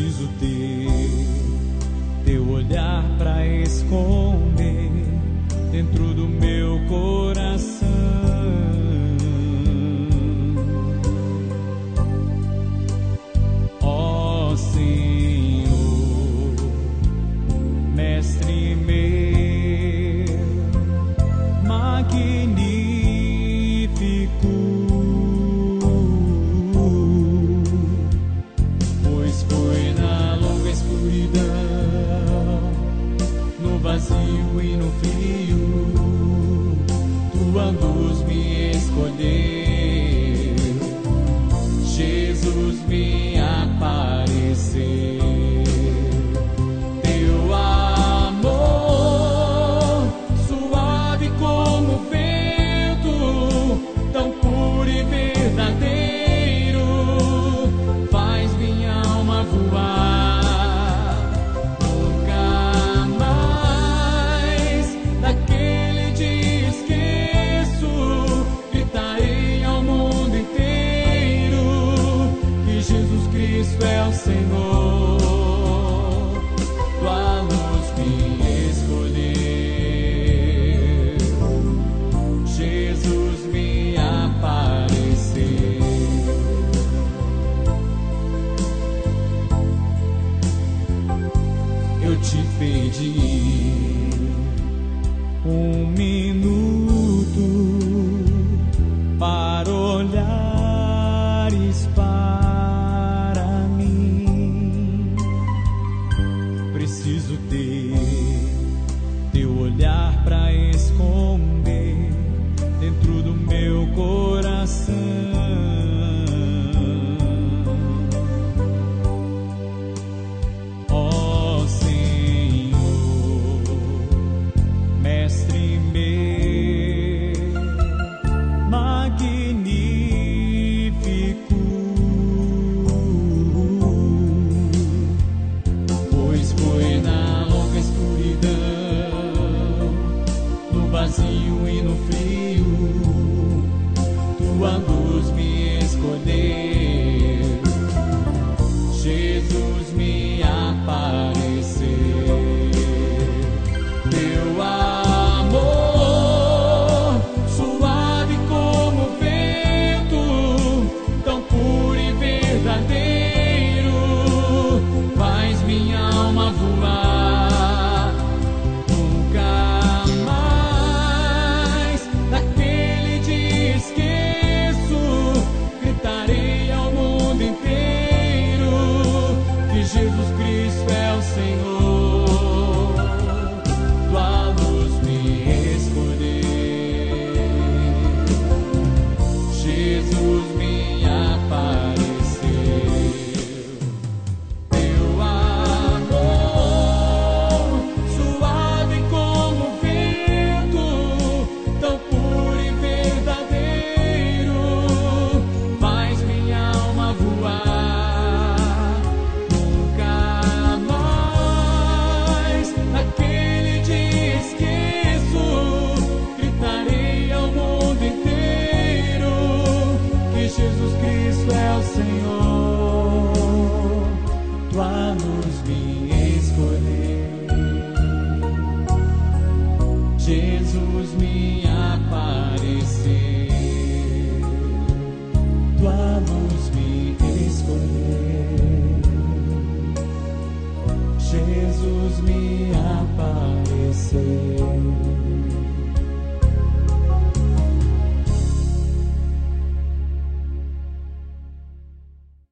preciso ter teu olhar para esconder dentro do meu coração. Ó oh, Senhor, mestre meu, magnífico. seguir. Humilde tua me escolher. Jesus me apareceu.